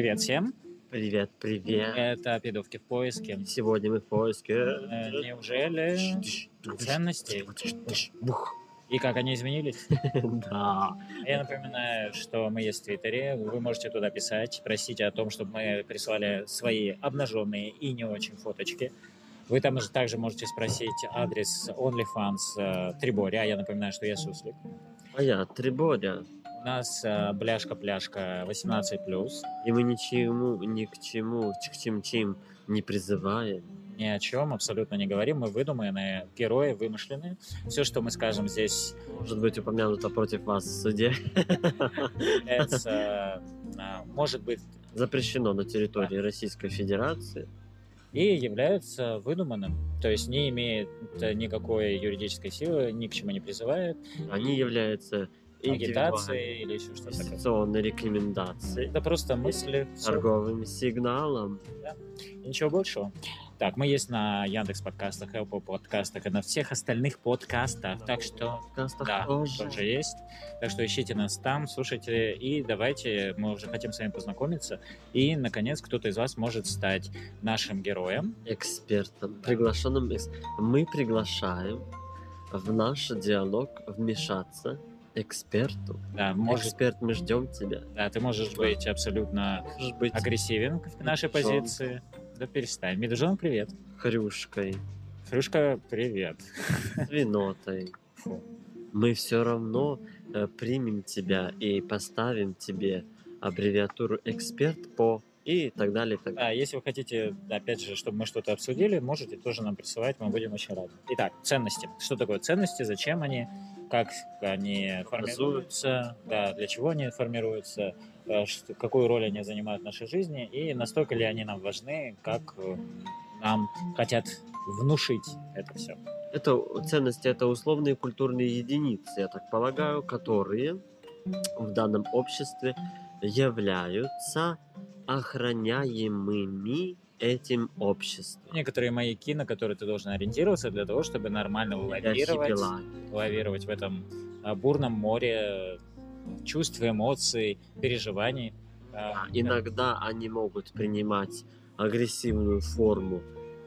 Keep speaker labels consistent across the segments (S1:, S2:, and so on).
S1: Привет всем.
S2: Привет, привет.
S1: Это «Пидовки в поиске».
S2: Сегодня мы в поиске...
S1: Э, Неужели ценностей? И как они изменились?
S2: Да.
S1: Я напоминаю, что мы есть в Твиттере. Вы можете туда писать, просить о том, чтобы мы прислали свои обнаженные и не очень фоточки. Вы там же также можете спросить адрес OnlyFans э, Трибори, а я напоминаю, что я суслик.
S2: А я Триборя.
S1: У нас э, бляшка-пляшка 18+,
S2: И мы ничему, ни к чему, к чем чем не призываем.
S1: ни о чем абсолютно не говорим. Мы выдуманные герои, вымышленные. Все, что мы скажем здесь,
S2: Может быть упомянуто против вас в суде.
S1: э, может быть,
S2: Запрещено на территории Российской Федерации.
S1: и является выдуманным. То есть не имеет э, никакой юридической силы, ни к чему не призывает,
S2: Они являются
S1: агитацией или еще что-то такое.
S2: инвестиционной рекомендацией,
S1: Это просто мысли,
S2: торговым сигналом.
S1: И ничего большего. Так, мы есть на Яндекс подкастах, Apple подкастах и на всех остальных подкастах. Так что
S2: подкастах
S1: Да,
S2: тоже.
S1: тоже есть. Так что ищите нас там, слушайте и давайте, мы уже хотим с вами познакомиться. И, наконец, кто-то из вас может стать нашим героем.
S2: экспертом, приглашенным экс- Мы приглашаем в наш диалог вмешаться эксперту.
S1: Да, может,
S2: Эксперт, мы ждем тебя.
S1: да, ты можешь быть абсолютно
S2: Можешь быть
S1: агрессивен в нашей
S2: Медвежонок.
S1: позиции. Да перестань. Медвежонок, привет.
S2: хрюшкой,
S1: Фрюшка, привет.
S2: свинотой.
S1: Фу.
S2: Мы все равно э, примем тебя и поставим тебе аббревиатуру эксперт по и так далее. и Так
S1: Да, если вы хотите, опять же, чтобы мы что-то обсудили, можете тоже нам присылать, мы будем очень рады. Итак, ценности. Что такое ценности, зачем они, как они формируются, да, для чего они формируются, э, какую роль они занимают в нашей жизни и настолько ли они нам важны, как э, нам хотят внушить это все.
S2: Это ценности, это условные культурные единицы, я так полагаю, которые в данном обществе являются охраняемыми этим обществом.
S1: Некоторые маяки, на которые ты должен ориентироваться для того, чтобы нормально лавировать, лавировать в этом а, бурном море чувств, эмоций, переживаний. А,
S2: Иногда они могут принимать агрессивную форму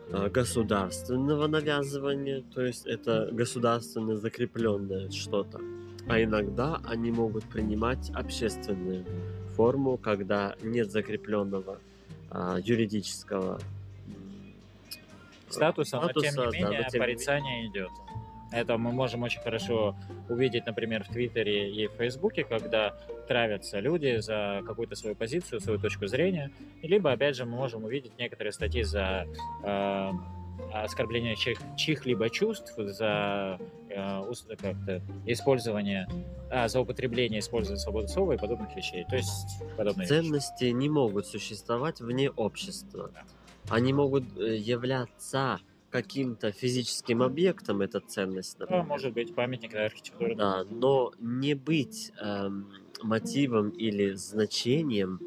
S2: э, государственного навязывания, то есть это государственно закрепленное что-то. А иногда они могут принимать общественную форму, когда нет закрепленного а, юридического м,
S1: статуса, но тем
S2: статуса, да,
S1: не менее
S2: но тем
S1: порицание идет. Это мы можем очень хорошо увидеть, например, в Твиттере и в Фейсбуке, когда травятся люди за какую-то свою позицию, свою точку зрения. Либо, опять же, мы можем увидеть некоторые статьи за э, оскорбление чьих, чьих-либо чувств, за э, как-то использование, а, за употребление, использования свободы слова и подобных вещей. То есть подобные вещи.
S2: Ценности не могут существовать вне общества. Они могут э, являться каким-то физическим объектом, эта ценность,
S1: Ну,
S2: например.
S1: может быть, памятник архитектуры.
S2: Да, но не быть эм, мотивом или значением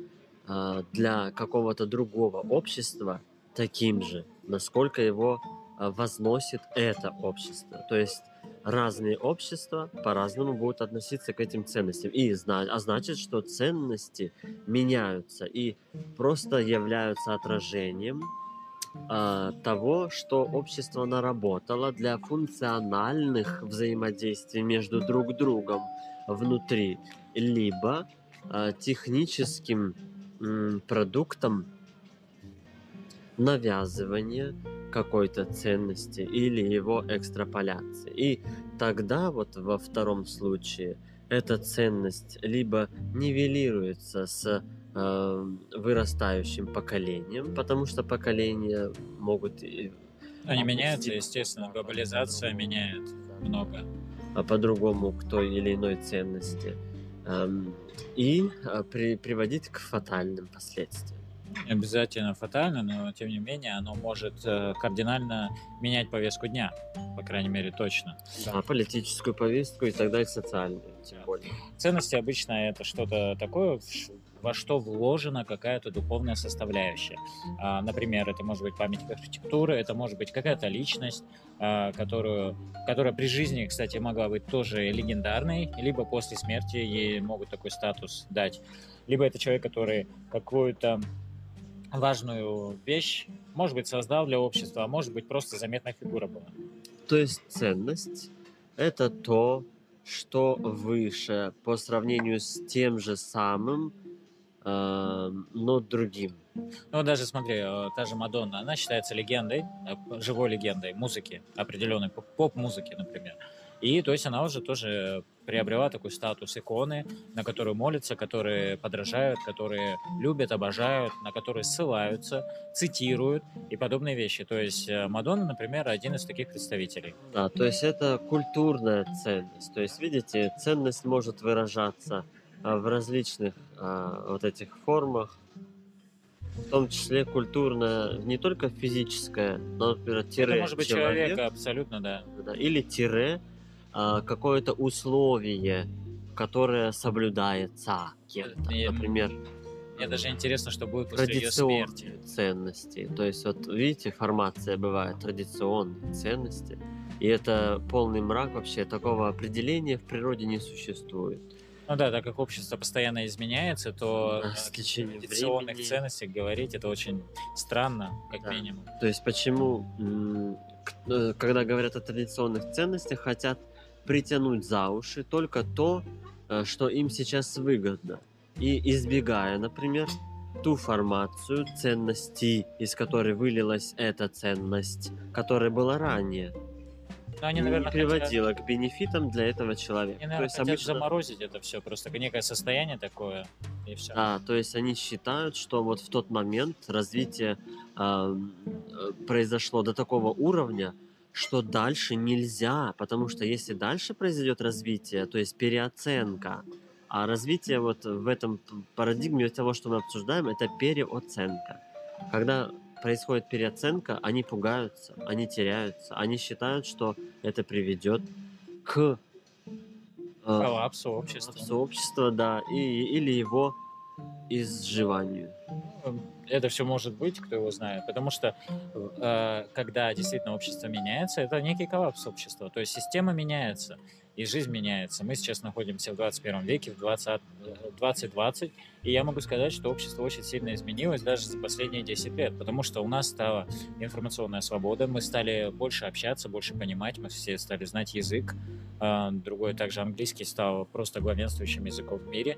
S2: э, для какого-то другого общества таким же, насколько его э, возносит это общество. То есть разные общества по-разному будут относиться к этим ценностям. И а значит, что ценности меняются и просто являются отражением а, того, что общество наработало для функциональных взаимодействий между друг другом внутри, либо а, техническим м, продуктом навязывания какой-то ценности или его экстраполяции. И тогда вот во втором случае эта ценность либо нивелируется с э, вырастающим поколением, потому что поколения могут и
S1: Они меняются, естественно, глобализация меняет много.
S2: а по-другому к той или иной ценности эм, и а, при- приводить к фатальным последствиям.
S1: Не обязательно фатально, но тем не менее оно может э, кардинально менять повестку дня, по крайней мере, точно.
S2: А политическую повестку и так далее, социальную, тем
S1: Да.
S2: более.
S1: Ценности обычно это что-то такое, во что вложена какая-то духовная составляющая. А, например, это может быть памятник архитектуры, это может быть какая-то личность, а, которую, которая при жизни, кстати, могла быть тоже легендарной, либо после смерти ей могут такой статус дать. Либо это человек, который какую-то важную вещь, может быть, создал для общества, а может быть, просто заметная фигура была.
S2: То есть ценность – это то, что выше по сравнению с тем же самым, э, но другим.
S1: Ну, даже смотри, э, та же Мадонна, она считается легендой, э, живой легендой музыки, определенной поп-музыки, например. И то есть она уже тоже приобрела такой статус иконы, на которую молятся, которые подражают, которые любят, обожают, на которые ссылаются, цитируют и подобные вещи. То есть э, Мадонна, например, один из таких представителей.
S2: Да, то есть это культурная ценность. То есть, видите, ценность может выражаться а, в различных а, вот этих формах, в том числе культурная, не только физическая, но, например, тире
S1: Это может быть
S2: человек,
S1: человека, абсолютно, да.
S2: да, или тире какое-то условие, которое соблюдается кем-то.
S1: И, м,
S2: Например,
S1: Мне даже интересно, что будет после ее смерти.
S2: ценности. То есть, вот видите, формация бывает традиционные ценности. И это полный мрак вообще. Такого определения в природе не существует.
S1: Ну да, так как общество постоянно изменяется, то
S2: Да,
S1: э,
S2: течением
S1: традиционных
S2: времени.
S1: ценностях говорить это очень странно, как
S2: Да.
S1: минимум.
S2: То есть почему, э, когда говорят о традиционных ценностях, хотят притянуть за уши только то, э, что им сейчас выгодно. И избегая, например, ту формацию ценностей, из которой вылилась эта ценность, которая была ранее,
S1: Но они,
S2: не
S1: наверное, хотят,
S2: приводила к бенефитам для этого человека.
S1: они,
S2: то
S1: наверное,
S2: есть
S1: хотят
S2: обычно,
S1: заморозить это все, просто некое состояние такое, и все.
S2: да, то есть они считают, что вот в тот момент развитие ам, э, произошло до такого уровня, что дальше нельзя, потому что если дальше произойдет развитие, то есть переоценка, а развитие вот в этом парадигме того, что мы обсуждаем, это переоценка. Когда происходит переоценка, они пугаются, они теряются, они считают, что это приведет к э,
S1: Коллапсу общества.
S2: коллапсу общества, да, и, или его изживанию.
S1: Это все может быть, кто его знает, потому что э, когда действительно общество меняется, это некий коллапс общества, то есть система меняется, и жизнь меняется. Мы сейчас находимся в 21 веке, в 20, э, 2020, и я могу сказать, что общество очень сильно изменилось даже за последние 10 лет, потому что у нас стала информационная свобода, мы стали больше общаться, больше понимать, мы все стали знать язык, э, другой также английский стал просто главенствующим языком в мире.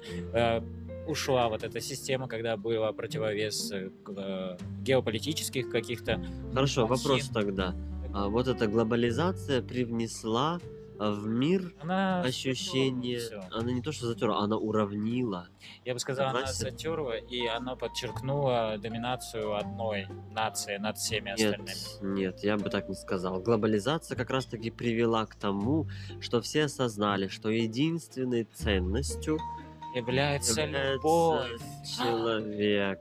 S1: Э, ушла вот эта система, когда было противовес э, э, геополитических каких-то.
S2: Хорошо,
S1: махин.
S2: вопрос тогда. А вот эта глобализация привнесла в мир
S1: Она
S2: ощущение, она не то что затерла, она уравнила.
S1: Я бы сказал, она затерла, и она подчеркнула доминацию одной нации над всеми
S2: Нет,
S1: остальными.
S2: нет, я бы так не сказал. Глобализация как раз-таки привела к тому, что все осознали, что единственной ценностью
S1: Является, любовь.
S2: человек.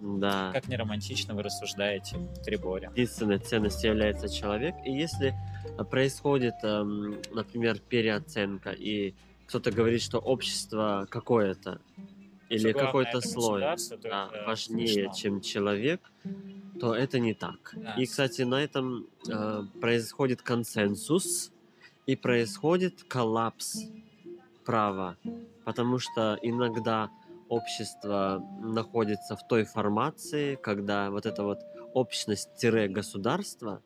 S2: Да.
S1: Как не романтично вы рассуждаете, Триборе.
S2: единственной ценностью является человек. И если а, происходит, эм, например, переоценка, и кто-то говорит, что общество какое-то или какой-то слой да, важнее,
S1: смешно.
S2: чем человек, то это не так.
S1: Да.
S2: И, кстати, на этом э, происходит консенсус и происходит коллапс права, потому что иногда общество находится в той формации, когда вот эта вот общность-государство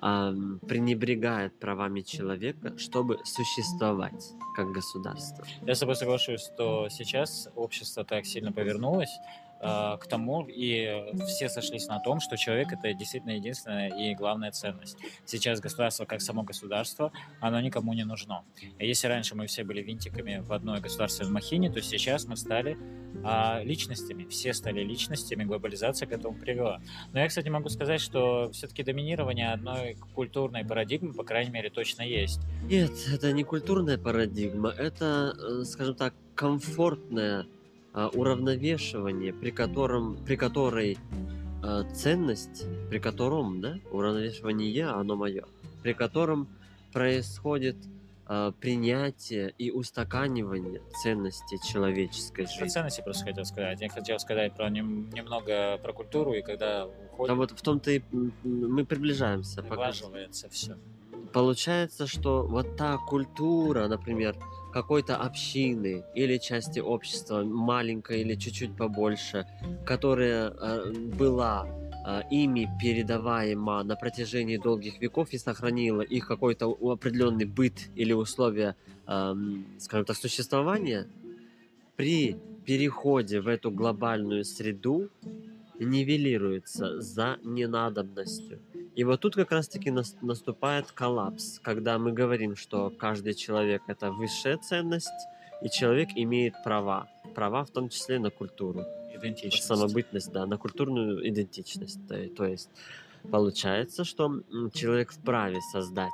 S2: ам, пренебрегает правами человека, чтобы существовать как государство.
S1: Я с тобой соглашусь, что сейчас общество так сильно повернулось э, к тому, и все сошлись на том, что человек это действительно единственная и главная ценность. Сейчас государство, как само государство, оно никому не нужно. И если раньше мы все были винтиками в одной государственной махине, то сейчас мы стали а, личностями. Все стали личностями, глобализация к этому привела. Но я, кстати, могу сказать, что все-таки доминирование одной культурной парадигмы, по крайней мере, точно есть.
S2: Нет, это не культурная парадигма, это, э, скажем так, комфортное а, уравновешивание, при котором, при которой а, ценность, при котором, да, уравновешивание, оно мое, при котором происходит а, принятие и устаканивание ценностей человеческой
S1: Про
S2: жизни.
S1: ценности просто хотел сказать. Я хотел сказать про нем- немного про культуру, и когда
S2: Да
S1: уходит,
S2: вот в том-то и мы приближаемся. пока.
S1: все.
S2: Получается, что вот та культура, например, какой-то общины или части общества, маленькой или чуть-чуть побольше, которая э, была э, ими передаваема на протяжении долгих веков и сохранила их какой-то определенный быт или условия, эм, скажем так, существования, при переходе в эту глобальную среду нивелируется за ненадобностью. И вот тут как раз-таки нас- наступает коллапс, когда мы говорим, что каждый человек это высшая ценность, и человек имеет права. Права в том числе на культуру,
S1: Идентичность.
S2: самобытность, да, на культурную идентичность. То есть получается, что человек вправе создать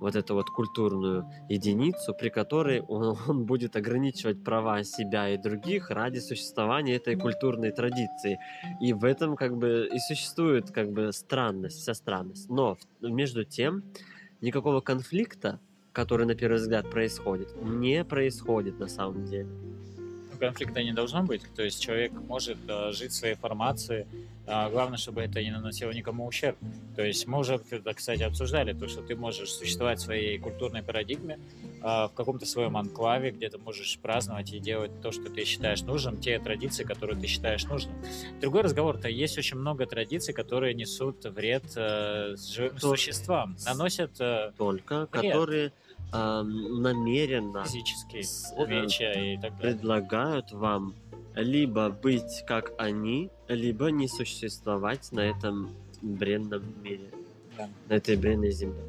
S2: вот эту вот культурную единицу, при которой он, он будет ограничивать права себя и других ради существования этой культурной традиции. И в этом как бы и существует как бы странность, вся странность. Но между тем никакого конфликта, который на первый взгляд происходит, не происходит на самом деле.
S1: Конфликта не должно быть. То есть человек может э, жить своей формацией. А главное, чтобы это не наносило никому ущерб. То есть мы уже, это, кстати, обсуждали то, что ты можешь существовать в своей культурной парадигме, а, в каком-то своем анклаве, где ты можешь праздновать и делать то, что ты считаешь нужным, те традиции, которые ты считаешь нужным. Другой разговор-то есть очень много традиций, которые несут вред э, существам, наносят э,
S2: Только
S1: Вред.
S2: которые намеренно
S1: физические
S2: с-
S1: увечья и так далее.
S2: предлагают вам либо быть как они, либо не существовать на этом бренном мире,
S1: Да.
S2: на этой бренной земле.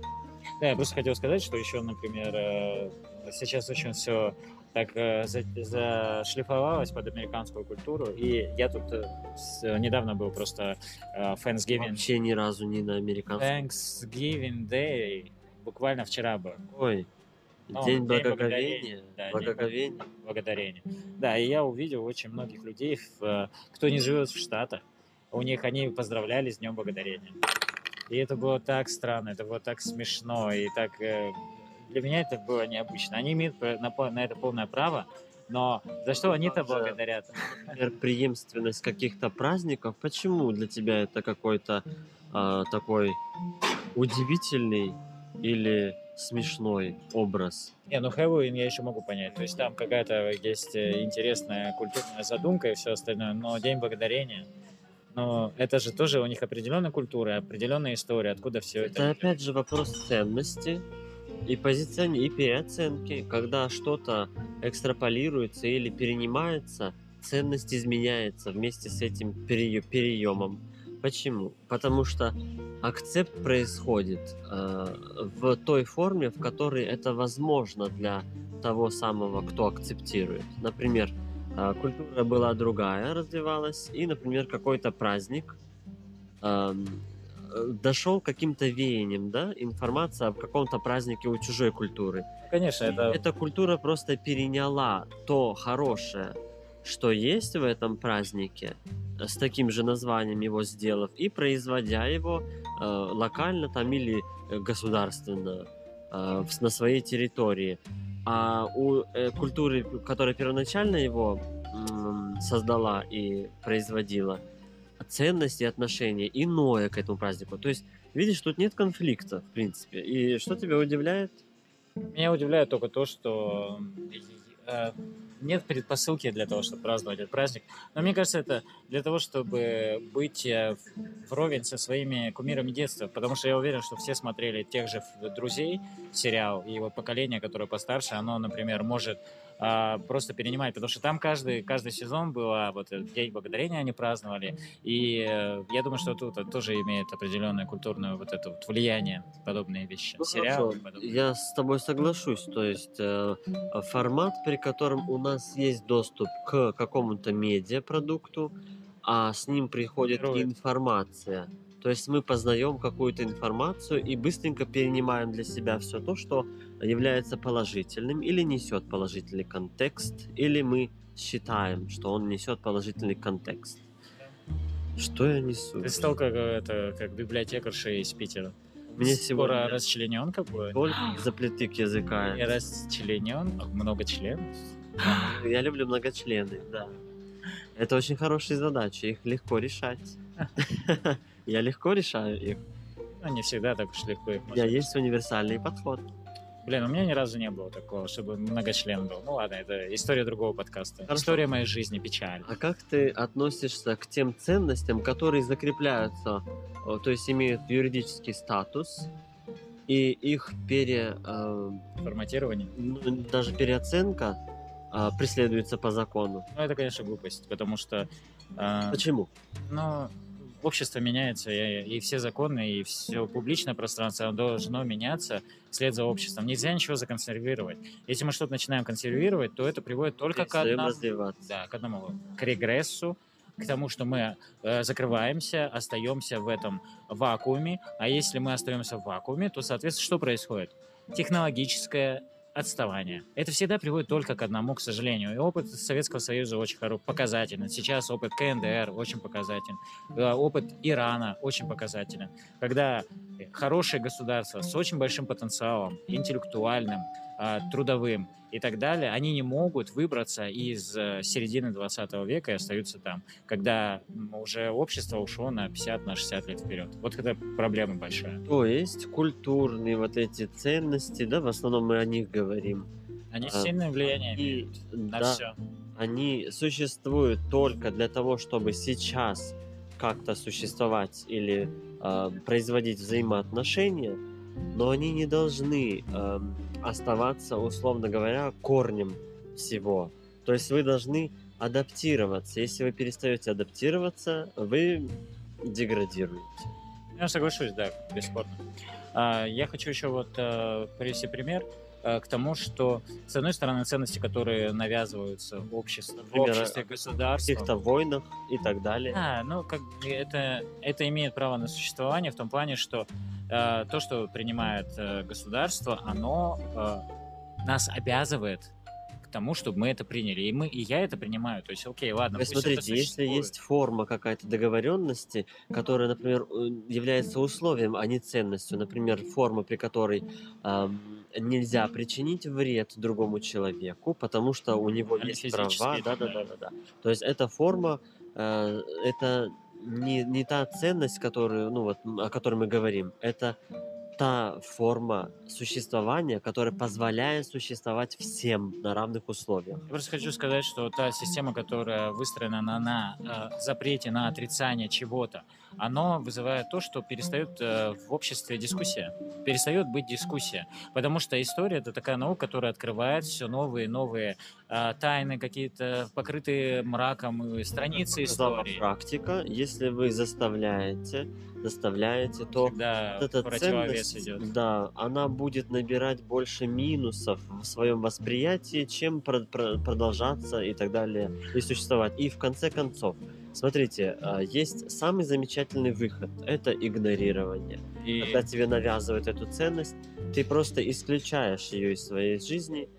S1: Да, я просто хотел сказать, что еще, например, э, сейчас очень все так э, за- зашлифовалось под американскую культуру. И я тут э, недавно был просто э, Thanksgiving,
S2: Вообще ни разу не на американском.
S1: Thanksgiving Day, буквально вчера был.
S2: Ой,
S1: Ну,
S2: день
S1: День
S2: благоговения.
S1: Да, День
S2: Благоговения.
S1: благодарения. Да, и я увидел очень многих людей, в, э, кто не живет в Штатах, у них они поздравляли с Днем Благодарения. И это было так странно, это было так смешно, и так... э, Для меня это было необычно. Они имеют на, это полное право, но за что они-то благодарят?
S2: Например, преемственность каких-то праздников. Почему для тебя это какой-то а, такой удивительный или смешной образ?
S1: Не, ну Хэллоуин я еще могу понять. То есть там какая-то есть э, интересная культурная задумка и все остальное, но День Благодарения... Но это же тоже у них определенная культура, определенная история, откуда все это.
S2: Это опять же вопрос ценности и позициони и переоценки. Когда что-то экстраполируется или перенимается, ценность изменяется вместе с этим перее- переемом. Почему? Потому что акцепт происходит э, в той форме, в которой это возможно для того самого, кто акцептирует. Например, э, культура была другая, развивалась, и, например, какой-то праздник э, дошел каким-то веянием, да, информация о каком-то празднике у чужой культуры.
S1: Конечно,
S2: И
S1: это
S2: Эта культура просто переняла то хорошее, что есть в этом празднике, с таким же названием его сделав, и производя его э, локально там или э, государственно э, на своей территории. А у э, культуры, которая первоначально его м, создала и производила, ценности и отношения иное к этому празднику. То есть, видишь, тут нет конфликта, в принципе. И что тебя удивляет?
S1: меня удивляет только то, что э, нет предпосылки для того, чтобы праздновать этот праздник. Но мне кажется, это для того, чтобы быть э, вровень со своими кумирами детства. Потому что я уверен, что все смотрели тех же друзей сериал, и вот поколение, которое постарше, оно, например, может просто перенимать, потому что там каждый, каждый сезон было вот День Благодарения они праздновали, и э, я думаю, что тут тоже имеет определенное культурное вот это вот влияние, подобные вещи.
S2: Ну,
S1: Сериалы.
S2: хорошо,
S1: подобные.
S2: Я с тобой соглашусь. То есть э, формат, при котором у нас есть доступ к какому-то медиапродукту, а с ним приходит
S1: Формирует.
S2: информация. То есть мы познаем какую-то информацию и быстренько перенимаем для себя все то, что является положительным или несет положительный контекст, или мы считаем, что он несет положительный контекст. Что я несу?
S1: Ты стал как, это, как библиотекарша из Питера.
S2: Мне
S1: Скоро
S2: сегодня
S1: расчлененка будет.
S2: только заплетык языка.
S1: И расчленен, много членов.
S2: Я люблю многочлены, да. Это очень хорошие задачи, их легко решать. Я легко решаю их.
S1: Ну, не всегда так уж легко их
S2: У меня есть универсальный подход.
S1: Блин, у меня ни разу не было такого, чтобы многочлен был. Ну ладно, это история другого подкаста.
S2: Хорошо.
S1: История моей жизни, печаль.
S2: А как ты относишься к тем ценностям, которые закрепляются, о, то есть имеют юридический статус, и их пере, э,
S1: Форматирование.
S2: ну, даже переоценка а, преследуется по закону?
S1: Ну, это, конечно, глупость, потому что а,
S2: Почему?
S1: ну, общество меняется, и, и все законы, и все публичное пространство должно меняться вслед за обществом. Нельзя ничего законсервировать. Если мы что-то начинаем консервировать, то это приводит только к одному, да, к одному, к регрессу, к тому, что мы э, закрываемся, остаемся в этом вакууме, а если мы остаемся в вакууме, то, соответственно, что происходит? Технологическое отставание. Это всегда приводит только к одному, к сожалению. И опыт Советского Союза очень хороший, показательный. Сейчас опыт КНДР очень показателен. Э, Опыт Ирана очень показателен. Когда хорошее государство с очень большим потенциалом, интеллектуальным, трудовым и так далее, они не могут выбраться из э, середины 20 века и остаются там, когда уже общество ушло на 50, на 60 лет вперед. Вот это проблема большая.
S2: То есть культурные вот эти ценности, да, в основном мы о них говорим.
S1: Они
S2: А,
S1: сильное влияние
S2: И,
S1: имеют на
S2: да,
S1: все.
S2: они существуют только для того, чтобы сейчас как-то существовать или э, производить взаимоотношения, но они не должны эм, оставаться, условно говоря, корнем всего. То есть вы должны адаптироваться. Если вы перестаете адаптироваться, вы деградируете.
S1: Я соглашусь, да, бесспорно. А, Я хочу еще вот э, привести пример э, к тому, что, с одной стороны, ценности, которые навязываются в обществе, в
S2: Например,
S1: обществе
S2: В
S1: государством,
S2: каких-то войнах и так далее.
S1: Да, ну как это, это имеет право на существование в том плане, что э, то, что принимает э, государство, оно э, нас обязывает к тому, чтобы мы это приняли. И мы, и я это принимаю. То есть, окей, ладно. Это
S2: смотрите, если есть форма какая-то договоренности, которая, например, является условием, а не ценностью, например, форма, при которой ам, нельзя причинить вред другому человеку, потому что у него есть права, да, да, да, да, да. То есть эта форма, э, это не, не та ценность, которую, ну вот, о которой мы говорим, это та форма существования, которая позволяет существовать всем на равных условиях.
S1: Я просто хочу сказать, что та система, которая выстроена на, на э, запрете на отрицание чего-то, оно вызывает то, что перестает э, в обществе дискуссия. Перестает быть дискуссия. Потому что история это такая наука, которая открывает все новые и новые э, тайны, какие-то покрытые мраком страницы истории.
S2: практика, если вы заставляете, заставляете, то
S1: Когда
S2: вот эта ценность,
S1: идет.
S2: да, она будет набирать больше минусов в своем восприятии, чем про- про- продолжаться и так далее, и существовать. И в конце концов, смотрите, а, есть самый замечательный выход – это игнорирование.
S1: И
S2: Когда тебе навязывают эту ценность, ты просто исключаешь ее из своей жизни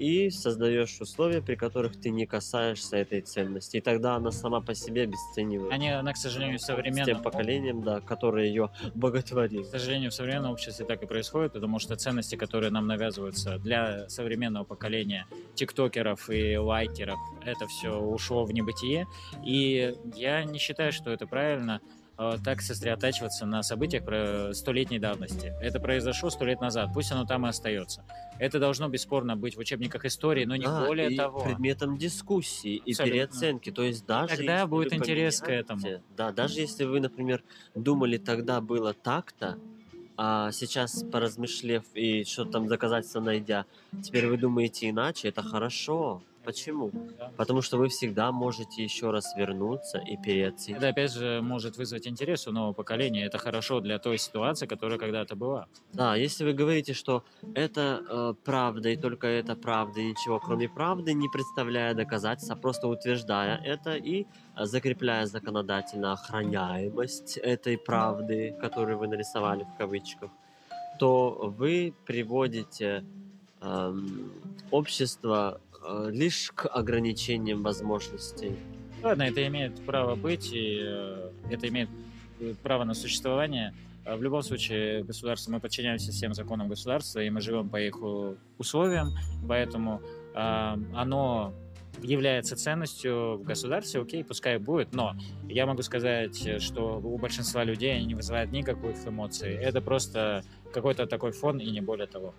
S2: и создаешь условия, при которых ты не касаешься этой ценности. И тогда она сама по себе обесценивается.
S1: они, она, к сожалению, в
S2: С тем поколением, да, которое ее боготворит.
S1: К сожалению, в современном обществе так и происходит, потому что ценности, которые нам навязываются для современного поколения тиктокеров и лайкеров, это все ушло в небытие. И я не считаю, что это правильно так сосредотачиваться на событиях про столетней давности. Это произошло сто лет назад, пусть оно там и остается. Это должно бесспорно быть в учебниках истории, но не
S2: Да,
S1: более
S2: и
S1: того.
S2: предметом дискуссии и
S1: Абсолютно.
S2: переоценки. То есть даже
S1: Тогда будет интерес к этому.
S2: Да, даже если вы, например, думали тогда было так-то, а сейчас поразмышлев и что-то там доказательства найдя, теперь вы думаете иначе, это хорошо. Почему?
S1: Да.
S2: Потому что вы всегда можете еще раз вернуться и переоценить.
S1: Это опять же может вызвать интерес у нового поколения. Это хорошо для той ситуации, которая когда-то была.
S2: Да, если вы говорите, что это э, правда и только это правда, и ничего кроме правды, не представляя доказательств, а просто утверждая это и закрепляя законодательно охраняемость этой правды, которую вы нарисовали в кавычках, то вы приводите эм, общество лишь к ограничениям возможностей.
S1: Ладно, это имеет право быть, и э, это имеет э, право на существование. Э, э, в любом случае государство, мы подчиняемся всем законам государства, и мы живем по их условиям, поэтому а, оно является ценностью в государстве, окей, пускай будет, но я могу сказать, э, что у большинства людей они не вызывают никаких эмоций. Это просто какой-то такой фон и не более того.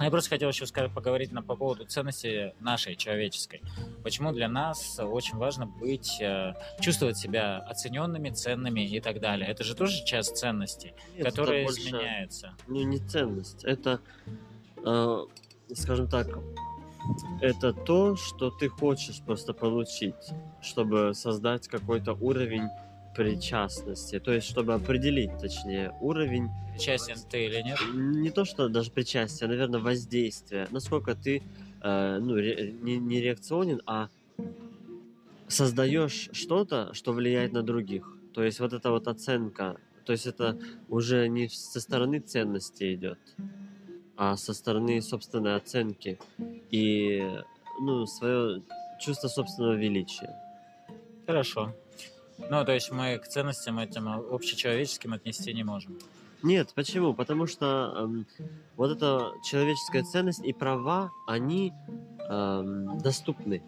S1: Я просто хотел еще поговорить на, по поводу ценности нашей, человеческой. Почему для нас очень важно быть, э, чувствовать себя оцененными, ценными и так далее. Это же тоже часть
S2: Нет, это
S1: которая
S2: больше,
S1: изменяется.
S2: Ну, не ценность. Это, э, скажем так, это то, что ты хочешь просто получить, чтобы создать какой-то уровень причастности. То есть, чтобы определить, точнее, уровень
S1: Причастен ты или нет?
S2: не то, что даже причастие, а, наверное, воздействие. Насколько ты э, ну, ре- не, не реакционен, а создаешь что-то, что влияет на других. То есть вот эта вот оценка, то есть это уже не со стороны ценности идет, а со стороны собственной оценки и ну, свое чувство собственного величия.
S1: Хорошо. Ну, то есть мы к ценностям этим общечеловеческим отнести не можем.
S2: Нет, почему? Потому что эм, вот эта человеческая ценность и права, они эм, доступны.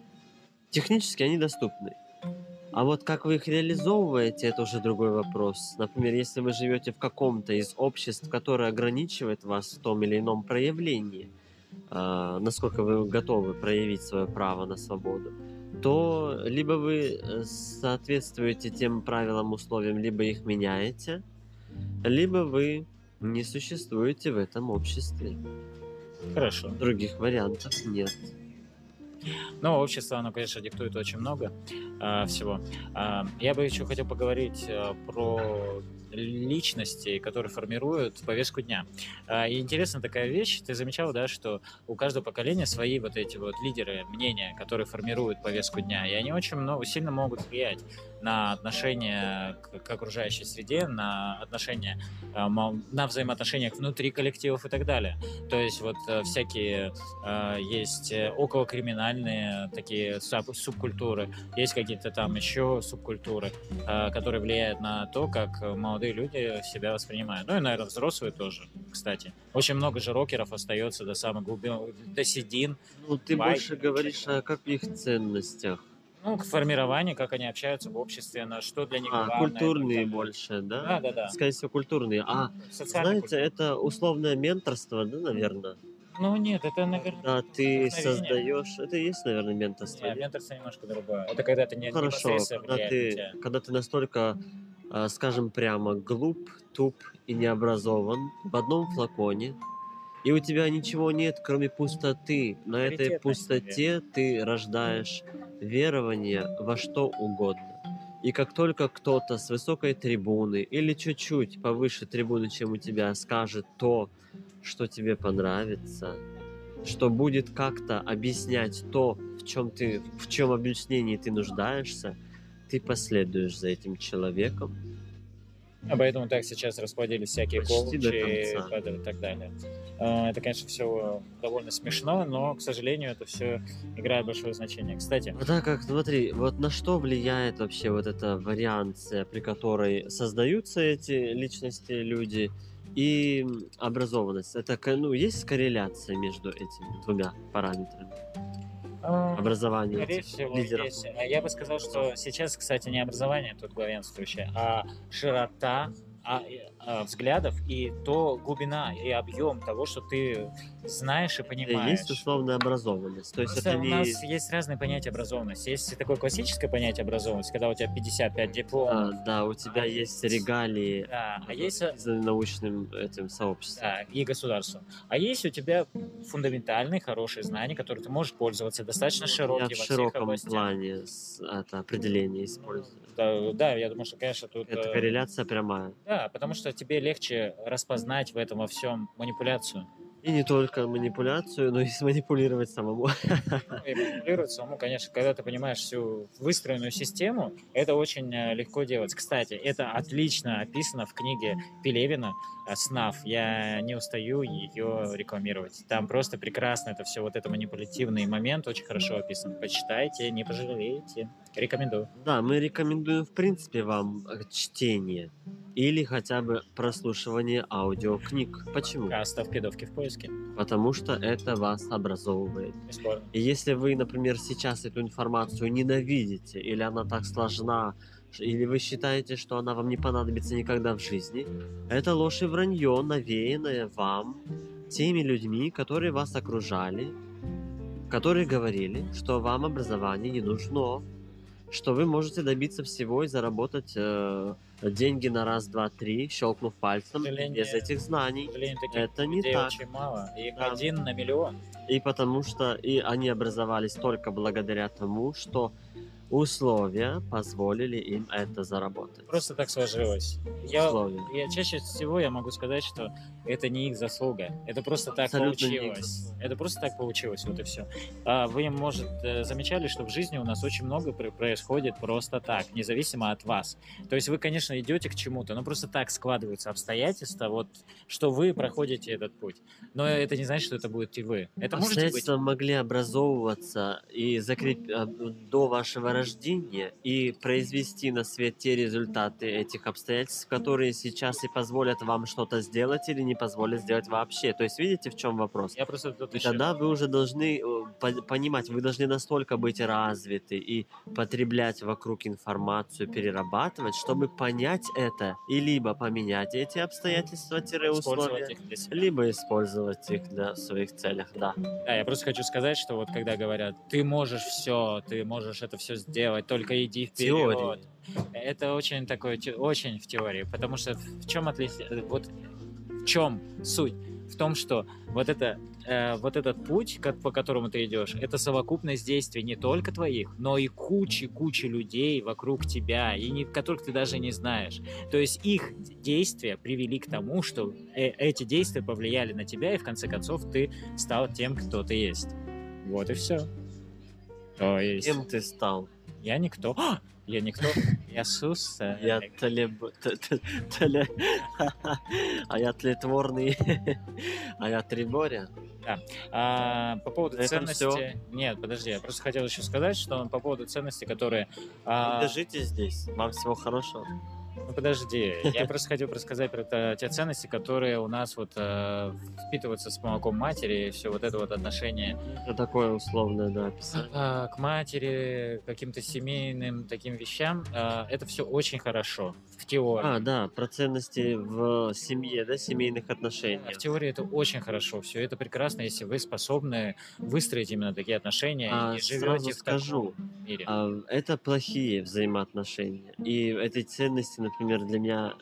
S2: Технически они доступны. А вот как вы их реализовываете, это уже другой вопрос. Например, если вы живете в каком-то из обществ, которое ограничивает вас в том или ином проявлении, э, насколько вы готовы проявить свое право на свободу, то либо вы э, соответствуете тем правилам, условиям, либо их меняете, либо вы не существуете в этом обществе.
S1: Хорошо.
S2: Других вариантов нет.
S1: Ну, общество, оно, конечно, диктует очень много а, всего. А, я бы еще хотел поговорить а, про личности, которые формируют повестку дня. А, и интересная такая вещь, ты замечал, да, что у каждого поколения свои вот эти вот лидеры мнения, которые формируют повестку дня, и они очень много, сильно могут влиять на отношения к, к окружающей среде, на отношения, а, на взаимоотношениях внутри коллективов и так далее. То есть вот э, всякие э, есть э, околокриминальные такие саб- субкультуры, есть какие-то там еще субкультуры, которые влияют на то, как э, молодые люди себя воспринимают. Ну и, наверное, взрослые тоже, кстати. Очень много же рокеров остается до самых глубин, до седин,
S2: Ну, ты
S1: Байки,
S2: больше говоришь о каких ценностях?
S1: ну, к формированию, как они общаются в обществе, на что для них
S2: А,
S1: главное.
S2: культурные
S1: далее.
S2: больше, да?
S1: Да, да, да.
S2: Скорее всего, культурные. А, знаете, это условное менторство, да, наверное?
S1: Ну нет, это, наверное,
S2: Да, ты создаешь... Это и есть, наверное, менторство.
S1: Не,
S2: нет?
S1: менторство немножко другое. Это когда ты не,
S2: Хорошо, когда ты,
S1: тебя.
S2: когда ты настолько, скажем прямо, глуп, туп и необразован в одном флаконе, и у тебя ничего нет, кроме пустоты. На этой пустоте ты рождаешь верование во что угодно. И как только кто-то с высокой трибуны или чуть-чуть повыше трибуны, чем у тебя, скажет то, что тебе понравится, что будет как-то объяснять то, в чем ты, в чем объяснении ты нуждаешься, ты последуешь за этим человеком.
S1: А поэтому так сейчас расплодились всякие
S2: Почти
S1: коучи
S2: конца.
S1: и так далее. А, Это, конечно, все довольно смешно, но, к сожалению, это все играет большое значение. Кстати,
S2: А так как, смотри, вот на что влияет вообще вот эта варианция, при которой создаются эти личности, люди, и образованность? Это, ну, есть корреляция между этими двумя параметрами?
S1: А,
S2: Образование
S1: скорее всего,
S2: лидеров.
S1: есть. А Я бы сказал, что сейчас, кстати, не образование тут главенствующее, а широта а, взглядов и то глубина и объем того, что ты знаешь и
S2: и
S1: понимаешь.
S2: есть условная образованность. То есть
S1: Просто
S2: это
S1: у
S2: не...
S1: нас есть разные понятия образованности. Есть такое классическое понятие образованности, когда у тебя 55 дипломов,
S2: А, да, у тебя
S1: А
S2: есть
S1: есть-
S2: регалии,
S1: да, а есть э,
S2: признаны научным этим сообществом.
S1: да, и государством. А есть у тебя фундаментальные хорошие знания, которые ты можешь пользоваться, достаточно
S2: Ну,
S1: широкие
S2: в широком
S1: областях.
S2: плане это определение использую.
S1: Да, да, я думаю, что, конечно, тут...
S2: Это
S1: э,
S2: корреляция прямая.
S1: Да, потому что тебе легче распознать в этом во всем манипуляцию.
S2: И не только манипуляцию, но и сманипулировать самому.
S1: Ну, И манипулировать самому, конечно, когда ты понимаешь всю выстроенную систему, это очень э, легко делать. Кстати, это отлично описано в книге Пелевина э, «Снав». Я не устаю ее рекламировать. Там просто прекрасно это все, вот это манипулятивный момент очень хорошо описан. Почитайте, не пожалеете. Рекомендую.
S2: Да, мы рекомендуем, в принципе, вам э, чтение. или хотя бы прослушивание аудиокниг. Почему?
S1: Кастов кидовки в поиске.
S2: Потому что это вас образовывает.
S1: Бесспорно.
S2: И если вы, например, сейчас эту информацию ненавидите, или она так сложна, или вы считаете, что она вам не понадобится никогда в жизни, это ложь и вранье, навеянное вам теми людьми, которые вас окружали, которые говорили, что вам образование не нужно, что вы можете добиться всего и заработать э, деньги на раз, два, три, щелкнув пальцем,
S1: сожалению,
S2: без этих знаний. Это не так.
S1: очень мало. Их
S2: Да.
S1: один на миллион.
S2: И потому что и они образовались только благодаря тому, что условия позволили им это заработать.
S1: Просто так сложилось. Я,
S2: Условия.
S1: я чаще всего я могу сказать, что это не их заслуга. Это просто так
S2: Абсолютно
S1: получилось. Это просто так получилось, вот и все. А вы, может, э, замечали, что в жизни у нас очень много пр- происходит просто так, независимо от вас. То есть вы, конечно, идете к чему-то, но просто так складываются обстоятельства, вот, что вы проходите этот путь. Но это не значит, что это будет и вы. Это можете быть
S2: могли образовываться и закреп... а, до вашего рождения и произвести на свет те результаты этих обстоятельств, которые сейчас и позволят вам что-то сделать или не позволят сделать вообще. То есть видите, в чем вопрос?
S1: Я просто тут
S2: И
S1: еще...
S2: тогда вы уже должны э, по- понимать, вы должны настолько быть развиты и потреблять вокруг информацию, перерабатывать, чтобы понять это и либо поменять эти обстоятельства-условия, либо использовать их для своих целях, да.
S1: Да, я просто хочу сказать, что вот когда говорят, ты можешь все, ты можешь это все сделать, только иди вперед.
S2: Теории.
S1: Это очень такое, очень в теории, потому что в чем отлич... э, вот в чем суть? В том, что вот это э, вот этот путь, ко- по которому ты идешь, это совокупность действий не только твоих, но и кучи кучи людей вокруг тебя, и не, которых ты даже не знаешь. То есть их действия привели к тому, что э- эти действия повлияли на тебя, и в конце концов ты стал тем, кто ты есть. Вот и все. То есть
S2: Кем ты стал?
S1: Я никто. А! Я никто. Я Сус. э,
S2: Я талиб... А я тлетворный... А я Триборя?
S1: А, по поводу
S2: На этом
S1: ценности... Нет, подожди, я просто хотел еще сказать, что по поводу ценностей, которые... а,
S2: Держите здесь. Вам всего хорошего.
S1: Ну подожди, я просто хотел рассказать про те ценности, которые у нас вот э, впитываются с молоком матери, и все вот это вот отношение
S2: Это такое условное, да, описание.
S1: а, к матери, каким-то семейным таким вещам. а, это все очень хорошо в теории.
S2: А, да, про ценности в семье, да, семейных отношениях.
S1: В теории это очень хорошо, все это прекрасно, если вы способны выстроить именно такие отношения
S2: А,
S1: и живете
S2: сразу
S1: в
S2: скажу,
S1: таком мире.
S2: а, это плохие взаимоотношения. И эти ценности, например, для меня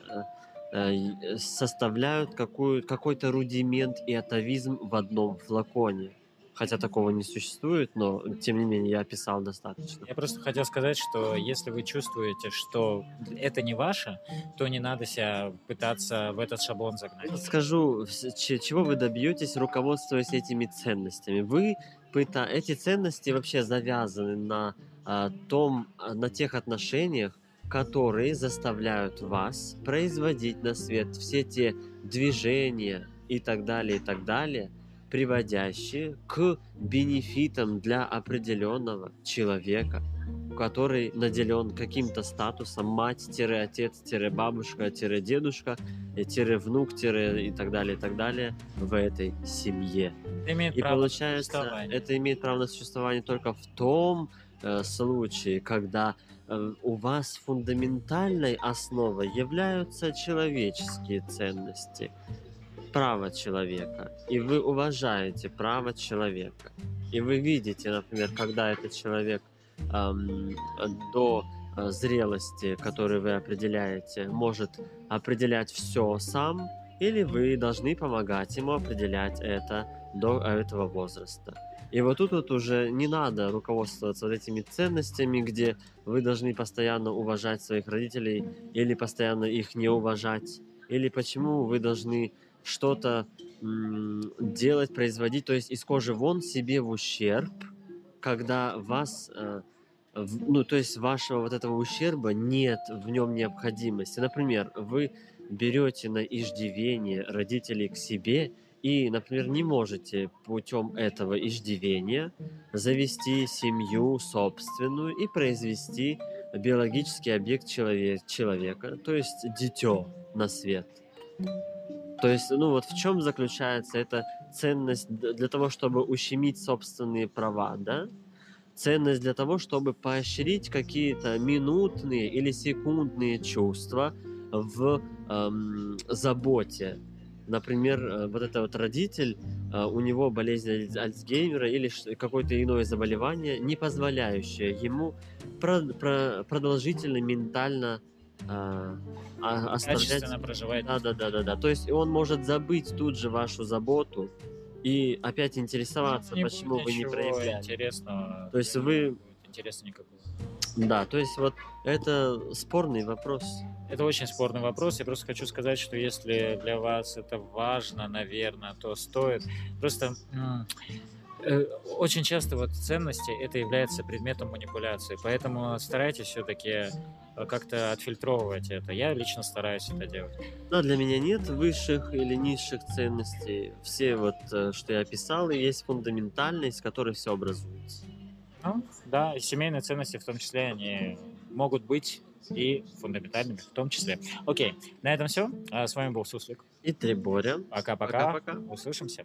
S2: э, э, составляют какой-то рудимент и атовизм в одном флаконе. Хотя такого не существует, но тем не менее я описал достаточно.
S1: Я просто хотел сказать, что если вы чувствуете, что это не ваше, то не надо себя пытаться в этот шаблон загнать.
S2: Скажу, чего вы добьетесь, руководствуясь этими ценностями. Вы пыта... Эти ценности вообще завязаны на а, том, а, на тех отношениях, которые заставляют вас производить на свет все те движения и так далее, и так далее, приводящие к бенефитам для определенного человека, который наделен каким-то статусом мать-отец-бабушка-дедушка, тире внук, тире и так далее, и так далее в этой семье.
S1: Это имеет
S2: И
S1: право
S2: получается, это имеет право на существование только в том э, случае, когда у вас фундаментальной основой являются человеческие ценности, право человека, и вы уважаете право человека, и вы видите, например, когда этот человек эм, до э, зрелости, которую вы определяете, может определять все сам, или вы должны помогать ему определять это до этого возраста. И вот тут вот уже не надо руководствоваться вот этими ценностями, где вы должны постоянно уважать своих родителей или постоянно их не уважать, или почему вы должны что-то делать, производить, то есть из кожи вон себе в ущерб, когда вас, э, в- ну то есть вашего вот этого ущерба нет в нем необходимости. Например, вы берете на иждивение родителей к себе и, например, не можете путем этого иждивения завести семью собственную и произвести биологический объект челове- человека, то есть дитё на свет. То есть, ну вот в чем заключается эта ценность для того, чтобы ущемить собственные права, да? Ценность для того, чтобы поощрить какие-то минутные или секундные чувства в эм, заботе. Например, э, вот это вот родитель, э, у него болезнь Альц- Альцгеймера или какое-то иное заболевание, не позволяющее ему про- про- продолжительно ментально а, а- оставлять
S1: проживать.
S2: да, да, да, да, да. То есть он может забыть тут же вашу заботу и опять интересоваться,
S1: Не
S2: почему вы не проявляли.
S1: интересного.
S2: То есть вы-
S1: Интереса никакого.
S2: Да, то есть вот это спорный вопрос.
S1: Это очень спорный вопрос. Я просто хочу сказать, что если для вас это важно, наверное, то стоит. Просто э, очень часто вот ценности это является предметом манипуляции, поэтому старайтесь все-таки как-то отфильтровывать это. Я лично стараюсь это делать.
S2: Да, для меня нет высших или низших ценностей. Все вот, э, что я описал, есть фундаментальные, из которой все образуется.
S1: Ну, да, и семейные ценности в том числе, они могут быть и фундаментальными в том числе. Окей, на этом все. С вами был Суслик.
S2: И.
S1: Пока-пока.
S2: Пока-пока.
S1: Услышимся.